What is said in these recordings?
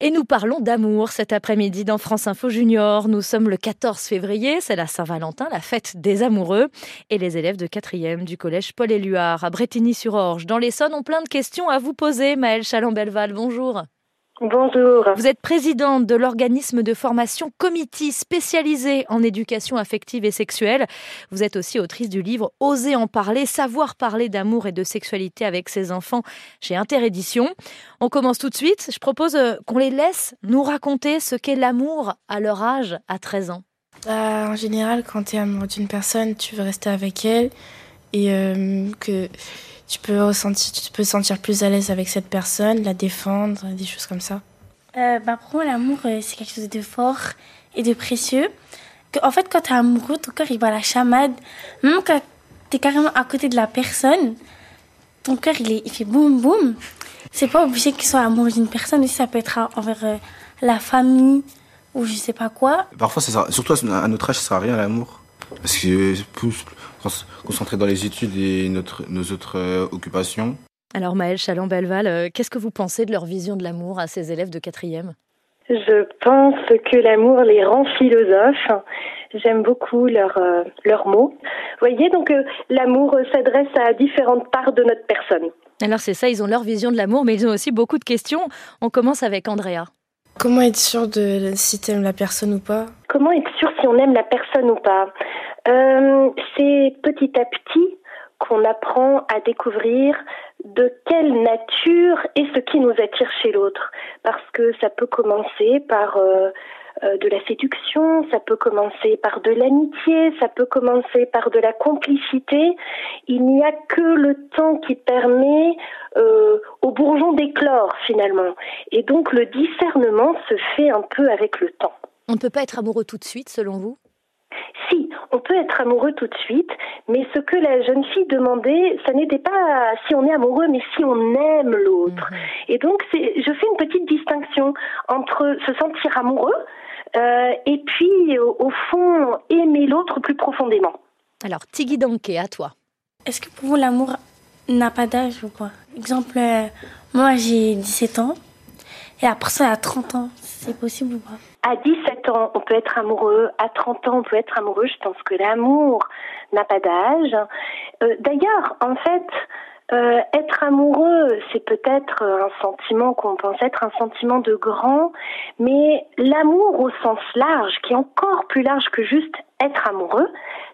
Et nous parlons d'amour cet après-midi dans France Info Junior. Nous sommes le 14 février, c'est la Saint-Valentin, la fête des amoureux. Et les élèves de 4e du collège Paul Éluard à Bretigny-sur-Orge, dans l'Essonne, ont plein de questions à vous poser. Maëlle Chalon-Belval, bonjour. Bonjour. Vous êtes présidente de l'organisme de formation Comité spécialisé en éducation affective et sexuelle. Vous êtes aussi autrice du livre Oser en parler, savoir parler d'amour et de sexualité avec ses enfants chez Interédition. On commence tout de suite. Je propose euh, qu'on les laisse nous raconter ce qu'est l'amour à leur âge, à 13 ans. Bah, en général, quand tu es amoureux d'une personne, tu veux rester avec elle et euh, que tu peux ressentir, tu peux te sentir plus à l'aise avec cette personne, la défendre, des choses comme ça. Euh, bah pour moi, l'amour, euh, c'est quelque chose de fort et de précieux. En fait, quand tu es amoureux, ton cœur, il va à la chamade. Même quand tu es carrément à côté de la personne, ton cœur, il, est, il fait boum boum. C'est pas obligé qu'il soit amoureux d'une personne, aussi ça peut être envers euh, la famille ou je sais pas quoi. Parfois, ça sert- surtout à notre âge, ça sert à rien l'amour. Parce que plus concentré dans les études et notre, nos autres euh, occupations. Alors Maëlle Chalon-Belval, euh, qu'est-ce que vous pensez de leur vision de l'amour à ces élèves de 4e Je pense que l'amour les rend philosophes. J'aime beaucoup leurs euh, leurs mots. Vous voyez, donc euh, l'amour s'adresse à différentes parts de notre personne. Alors c'est ça, ils ont leur vision de l'amour, mais ils ont aussi beaucoup de questions. On commence avec Andrea. Comment être sûr de si t'aimes la personne ou pas? Comment être sûr si on aime la personne ou pas Euh, C'est petit à petit qu'on apprend à découvrir de quelle nature est ce qui nous attire chez l'autre. Parce que ça peut commencer par euh, euh, de la séduction, ça peut commencer par de l'amitié, ça peut commencer par de la complicité. Il n'y a que le temps qui permet euh, au bourgeon d'éclore finalement. Et donc le discernement se fait un peu avec le temps. On ne peut pas être amoureux tout de suite, selon vous? Si, on peut être amoureux tout de suite, mais ce que la jeune fille demandait, ça n'était pas si on est amoureux, mais si on aime l'autre. Et donc, c'est, je fais une petite distinction entre se sentir amoureux euh, et puis, au, au fond, aimer l'autre plus profondément. Alors Tigui Danke, à toi. Est-ce que pour vous, l'amour n'a pas d'âge ou quoi? Exemple, euh, moi j'ai 17 ans et la personne a 30 ans. C'est possible ou pas? À 17 ans, on peut être amoureux. À 30 ans, on peut être amoureux. Je pense que l'amour n'a pas d'âge. Euh, D'ailleurs, en fait, euh, être amoureux, c'est peut-être un sentiment qu'on pense être un sentiment de grand, mais l'amour au sens large, qui est encore plus large que juste être amoureux,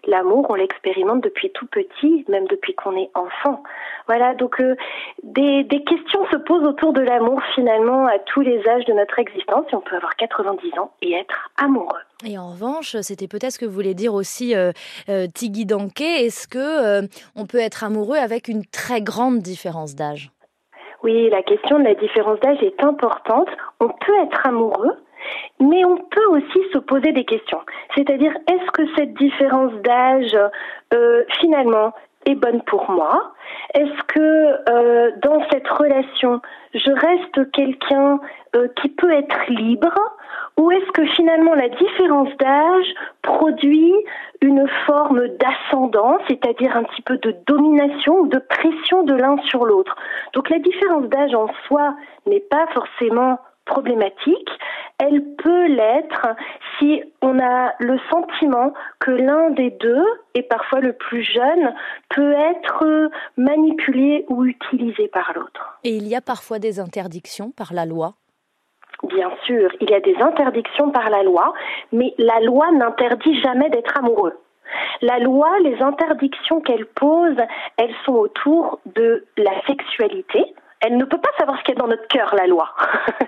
l'amour, on l'expérimente depuis tout petit, même depuis qu'on est enfant. Voilà, donc euh, des, des questions se posent autour de l'amour finalement à tous les âges de notre existence, et on peut avoir 90 ans et être amoureux. Et en revanche, c'était peut-être ce que voulait dire aussi euh, euh, Tigui Danke. Est-ce que euh, on peut être amoureux avec une très grande différence d'âge? Oui, la question de la différence d'âge est importante. On peut être amoureux, mais on peut aussi se poser des questions. C'est-à-dire, est-ce que cette différence d'âge, euh, finalement, est bonne pour moi? Est-ce que euh, dans cette relation, je reste quelqu'un qui peut être libre? Ou est-ce que finalement la différence d'âge produit une forme d'ascendant, c'est-à-dire un petit peu de domination ou de pression de l'un sur l'autre? Donc la différence d'âge en soi n'est pas forcément problématique, elle peut l'être si on a le sentiment que l'un des deux, et parfois le plus jeune, peut être manipulé ou utilisé par l'autre. Et il y a parfois des interdictions par la loi? Bien sûr, il y a des interdictions par la loi, mais la loi n'interdit jamais d'être amoureux. La loi, les interdictions qu'elle pose, elles sont autour de la sexualité, elle ne peut pas savoir ce qu'il y a dans notre cœur, la loi.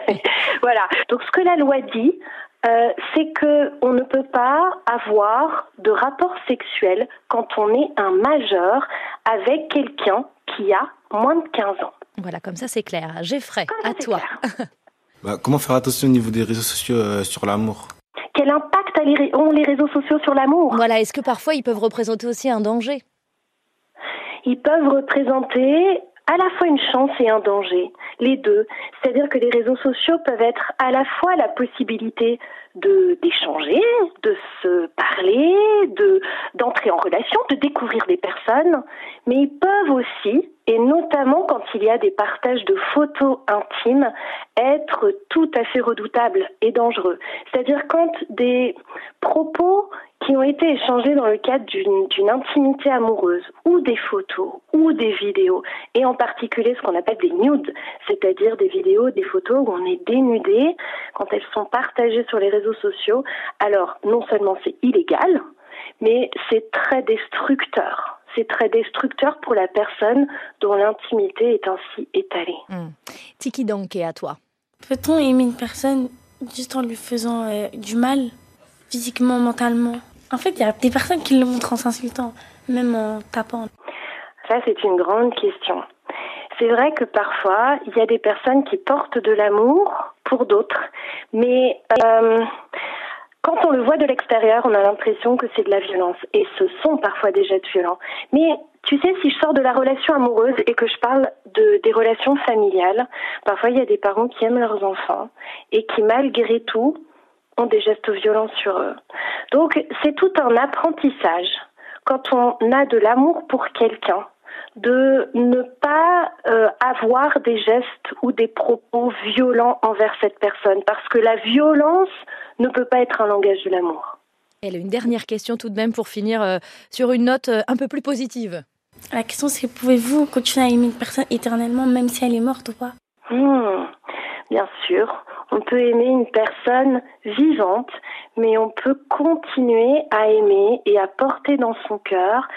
voilà. Donc ce que la loi dit, euh, c'est que on ne peut pas avoir de rapport sexuel quand on est un majeur avec quelqu'un qui a moins de 15 ans. Voilà, comme ça c'est clair. Ça, à toi. Bah, comment faire attention au niveau des réseaux sociaux euh, sur l'amour Quel impact ont les réseaux sociaux sur l'amour? Voilà, est-ce que parfois ils peuvent représenter aussi un danger? Ils peuvent représenter à la fois une chance et un danger, les deux. C'est-à-dire que les réseaux sociaux peuvent être à la fois la possibilité de d'échanger, de se parler, de d'entrer en relation, de découvrir des personnes, mais ils peuvent aussi et notamment quand il y a des partages de photos intimes, être tout à fait redoutable et dangereux. C'est-à-dire quand des propos qui ont été échangés dans le cadre d'une intimité amoureuse, ou des photos, ou des vidéos, et en particulier ce qu'on appelle des nudes, c'est-à-dire des vidéos, des photos où on est dénudé, quand elles sont partagées sur les réseaux sociaux, alors non seulement c'est illégal, mais c'est très destructeur. C'est très destructeur pour la personne dont l'intimité est ainsi étalée. Mmh. Tiki donc, et à toi. Peut-on aimer une personne juste en lui faisant euh, du mal, physiquement, mentalement? En fait, il y a des personnes qui le montrent en s'insultant, même en tapant. Ça, c'est une grande question. C'est vrai que parfois, il y a des personnes qui portent de l'amour pour d'autres, mais euh, quand on le voit de l'extérieur, on a l'impression que c'est de la violence. Et ce sont parfois des gestes violents. Mais tu sais, si je sors de la relation amoureuse et que je parle de, des relations familiales, parfois il y a des parents qui aiment leurs enfants et qui, malgré tout, ont des gestes violents sur eux. Donc, c'est tout un apprentissage. Quand on a de l'amour pour quelqu'un, de ne pas euh, avoir des gestes ou des propos violents envers cette personne, parce que la violence ne peut pas être un langage de l'amour. Elle a une dernière question tout de même pour finir euh, sur une note euh, un peu plus positive. La question c'est pouvez-vous continuer à aimer une personne éternellement même si elle est morte ou pas? Hmm, Bien sûr, on peut aimer une personne vivante, mais on peut continuer à aimer et à porter dans son cœur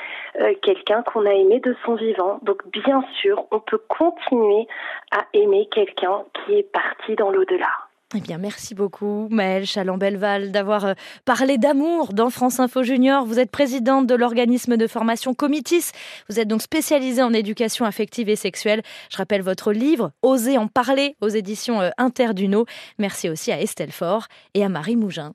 euh, quelqu'un qu'on a aimé de son vivant. Donc bien sûr, on peut continuer à aimer quelqu'un qui est parti dans l'au-delà. Eh bien, merci beaucoup, Maëlle Chaland-Belval, d'avoir euh, parlé d'amour dans France Info Junior. Vous êtes présidente de l'organisme de formation Comitis. Vous êtes donc spécialisée en éducation affective et sexuelle. Je rappelle votre livre, Oser en parler, aux éditions euh, Interduno. Merci aussi à Estelle Faure et à Marie Mougin.